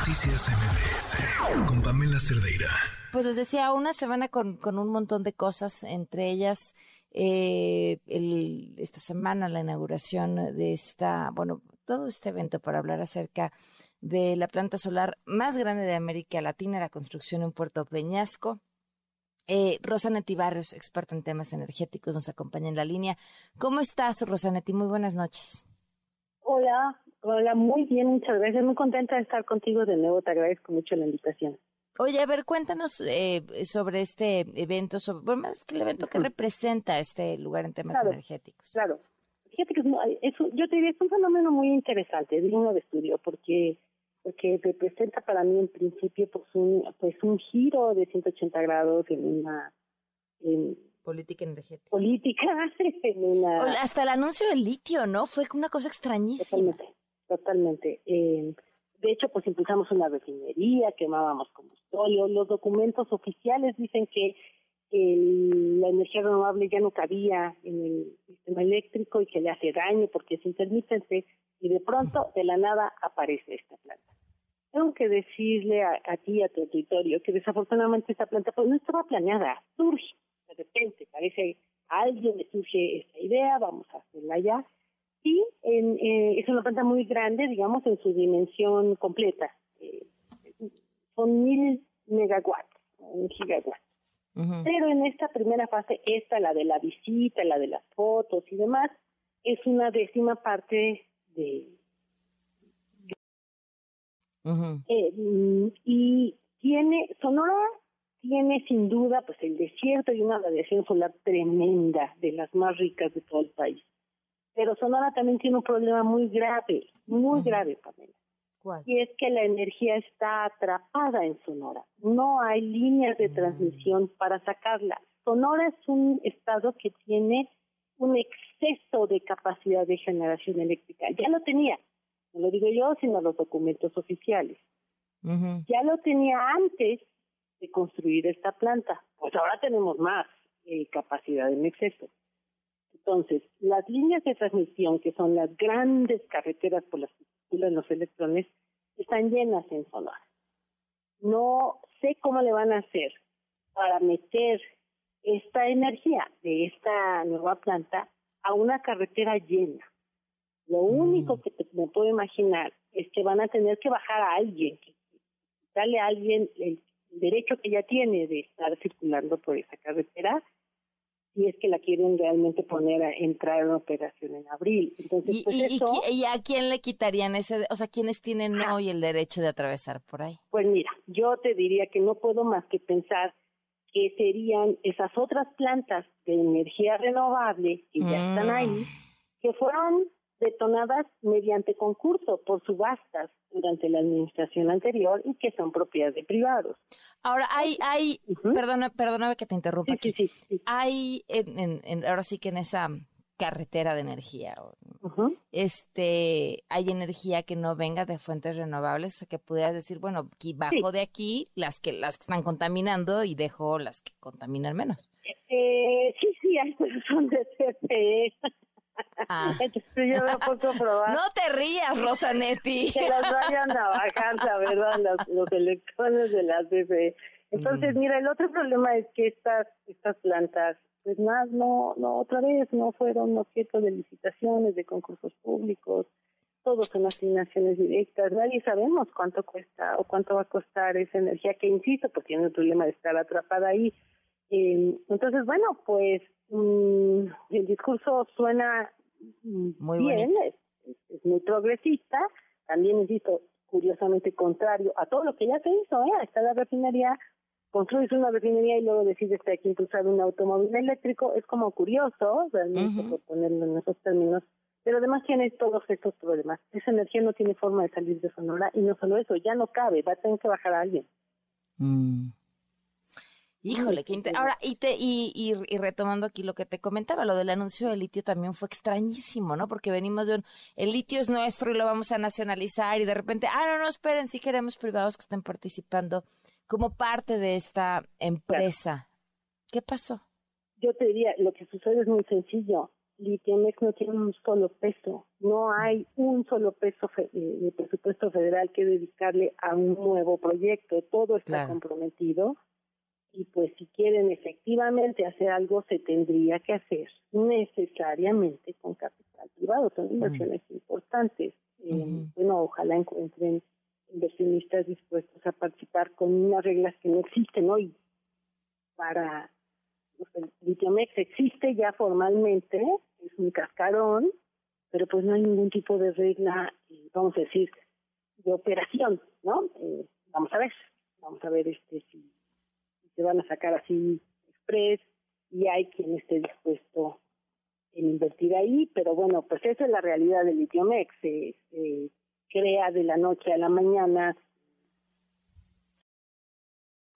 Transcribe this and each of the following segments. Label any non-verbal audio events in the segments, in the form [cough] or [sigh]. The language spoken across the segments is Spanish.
Noticias MBS con Pamela Cerdeira. Pues les decía, una semana con, con un montón de cosas, entre ellas eh, el, esta semana la inauguración de esta, bueno, todo este evento para hablar acerca de la planta solar más grande de América Latina, la construcción en Puerto Peñasco. Eh, Rosanetti Barrios, experta en temas energéticos, nos acompaña en la línea. ¿Cómo estás, Rosanetti? Muy buenas noches. Hola, hola, muy bien, muchas gracias. Muy contenta de estar contigo de nuevo. Te agradezco mucho la invitación. Oye, a ver, cuéntanos eh, sobre este evento, sobre, bueno, más que el evento, ¿qué representa este lugar en temas energéticos? Claro, fíjate que es, yo te diría, es un fenómeno muy interesante, digno de estudio, porque porque representa para mí en principio pues un pues un giro de 180 grados en una política energética política [laughs] en una hasta el anuncio del litio no fue una cosa extrañísima totalmente eh, de hecho, pues impulsamos una refinería, quemábamos combustible. Los documentos oficiales dicen que la energía renovable ya no cabía en el sistema eléctrico y que le hace daño porque es intermitente y de pronto, de la nada, aparece esta planta. Tengo que decirle a, ti, a tu auditorio, que desafortunadamente esta planta pues no estaba planeada, surge de repente, parece a alguien le surge esta idea, vamos a hacerla ya, y en, eh, es una planta muy grande, digamos, en su dimensión completa. Eh, son mil megawatts, un gigawatt. Pero en esta primera fase, esta, la de la visita, la de las fotos y demás, es una décima parte de... Eh, y tiene, Sonora tiene sin duda pues el desierto y una radiación solar tremenda, de las más ricas de todo el país. Pero Sonora también tiene un problema muy grave, muy grave, Pamela. ¿Cuál? Y es que la energía está atrapada en Sonora. No hay líneas de mm. transmisión para sacarla. Sonora es un estado que tiene un exceso de capacidad de generación eléctrica. Ya lo tenía, no lo digo yo, sino los documentos oficiales. Ya lo tenía antes de construir esta planta. Pues ahora tenemos más eh, capacidad en exceso. Entonces, las líneas de transmisión, que son las grandes carreteras por las que circulan los electrones, están llenas en Sonora. No sé cómo le van a hacer para meter esta energía de esta nueva planta a una carretera llena. Lo mm. único que me puedo imaginar es que van a tener que bajar a alguien, darle a alguien el derecho que ya tiene de estar circulando por esa carretera si es que la quieren realmente poner a entrar en operación en abril. Entonces, ¿Y, pues y, a quién le quitarían ese, o sea, quiénes tienen hoy el derecho de atravesar por ahí? Pues mira, yo te diría que no puedo más que pensar que serían esas otras plantas de energía renovable que ya están ahí, mm. que fueron detonadas mediante concurso por subastas durante la administración anterior y que son propiedad de privados. Ahora hay, hay, perdona, perdóname que te interrumpa aquí. Hay, en, ahora sí que en esa carretera de energía, este, hay energía que no venga de fuentes renovables, o sea que pudieras decir, bueno, aquí bajo de aquí las que las que están contaminando y dejo las que contaminan menos. Eh, sí, sí, hay son de CFE. Ah. [laughs] No te rías, Rosanetti. [laughs] que las vayan a bajar, la verdad, los, electrones de la CFE. Entonces, mira, el otro problema es que estas estas plantas, pues más no, no otra vez no fueron objeto de licitaciones, de concursos públicos, todos son asignaciones directas. Nadie sabemos cuánto cuesta o cuánto va a costar esa energía que, insisto, porque tiene el problema de estar atrapada ahí. Eh, entonces, bueno, pues mm, el discurso suena muy bien, es, muy progresista, también insisto, curiosamente contrario a todo lo que ya se hizo, ¿eh? está la refinería, construyes una refinería y luego decides que hay que impulsar un automóvil eléctrico, es como curioso, realmente, por ponerlo en esos términos, pero además tiene todos estos problemas. Esa energía no tiene forma de salir de Sonora y no solo eso, ya no cabe, va a tener que bajar a alguien. Mm. Híjole, qué Ahora, y, te, y, y, retomando aquí lo que te comentaba, lo del anuncio del litio también fue extrañísimo, ¿no? Porque venimos de un, el litio es nuestro y lo vamos a nacionalizar y de repente, ah, no, no, esperen, sí queremos privados que estén participando como parte de esta empresa. ¿Qué pasó? Yo te diría, lo que sucede es muy sencillo. Litiomex no tiene un solo peso, no hay un solo peso de presupuesto federal que dedicarle a un nuevo proyecto, todo está comprometido y pues si quieren efectivamente hacer algo se tendría que hacer necesariamente con capital privado, son inversiones importantes. Eh, bueno, ojalá encuentren inversionistas dispuestos a participar con unas reglas que no existen hoy para el Litiomex existe ya formalmente, es un cascarón, pero pues no hay ningún tipo de regla, eh, vamos a decir, de operación, ¿no? Eh, vamos a ver, vamos a ver este si se van a sacar así express y hay quien esté dispuesto en invertir ahí, pero bueno, pues esa es la realidad del Litiomex, se, crea de la noche a la mañana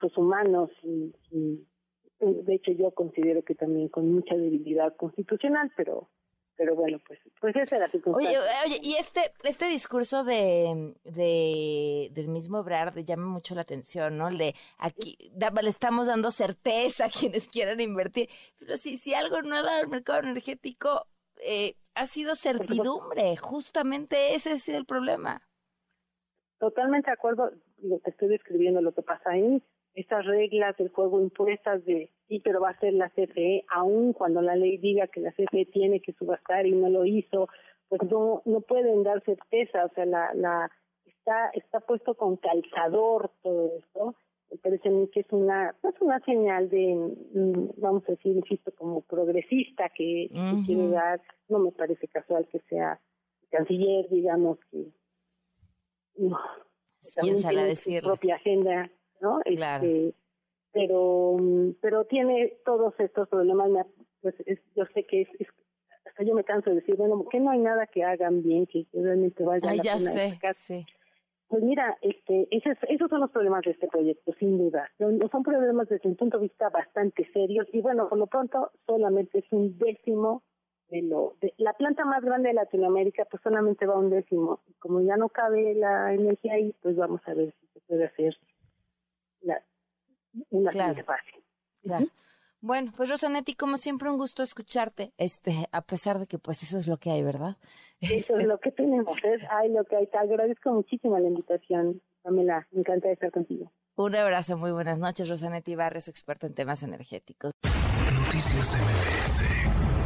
los humanos y, de hecho yo considero que también con mucha debilidad constitucional, pero pero bueno, pues, pues esa era circunstancia. Oye, oye, y este, este discurso de, de, del mismo Ebrard llama mucho la atención, ¿no? El de aquí, le estamos dando certeza a quienes quieran invertir. Pero si, si algo no era el mercado energético, eh, ha sido certidumbre, justamente ese es el problema. Totalmente de acuerdo, lo que estoy describiendo, lo que pasa ahí, estas reglas del juego impuestas de sí, pero va a ser la CFE, aun cuando la ley diga que la CFE tiene que subastar y no lo hizo, pues no no pueden dar certeza, o sea, la, la está está puesto con calzador todo esto. Me parece a mí que es una es una señal de mm, vamos a decir, insisto, como progresista que, quiere dar, no me parece casual que sea canciller, digamos que no, ¿Quién sale a decir? propia agenda ¿no? Claro. Este, pero, pero tiene todos estos problemas, pues yo sé que es, hasta yo me canso de decir, bueno, que no hay nada que hagan bien, que, realmente valga Ay, la ya pena sé, Pues mira, este, esos, esos son los problemas de este proyecto, sin duda. Son, son problemas desde un punto de vista bastante serios y bueno, por lo pronto solamente es un décimo de lo de, la planta más grande de Latinoamérica pues solamente va un décimo. Como ya no cabe la energía ahí pues vamos a ver si se puede hacer una claro. Claro. Bueno, pues Rosanetti, como siempre, un gusto escucharte, este, a pesar de que pues eso es lo que hay, ¿verdad? [laughs] Eso es este lo que tenemos, es hay lo que hay. Te agradezco muchísimo la invitación, Pamela, me encanta estar contigo. Un abrazo, muy buenas noches, Rosanetti Barrios, experta en temas energéticos. Noticias MBS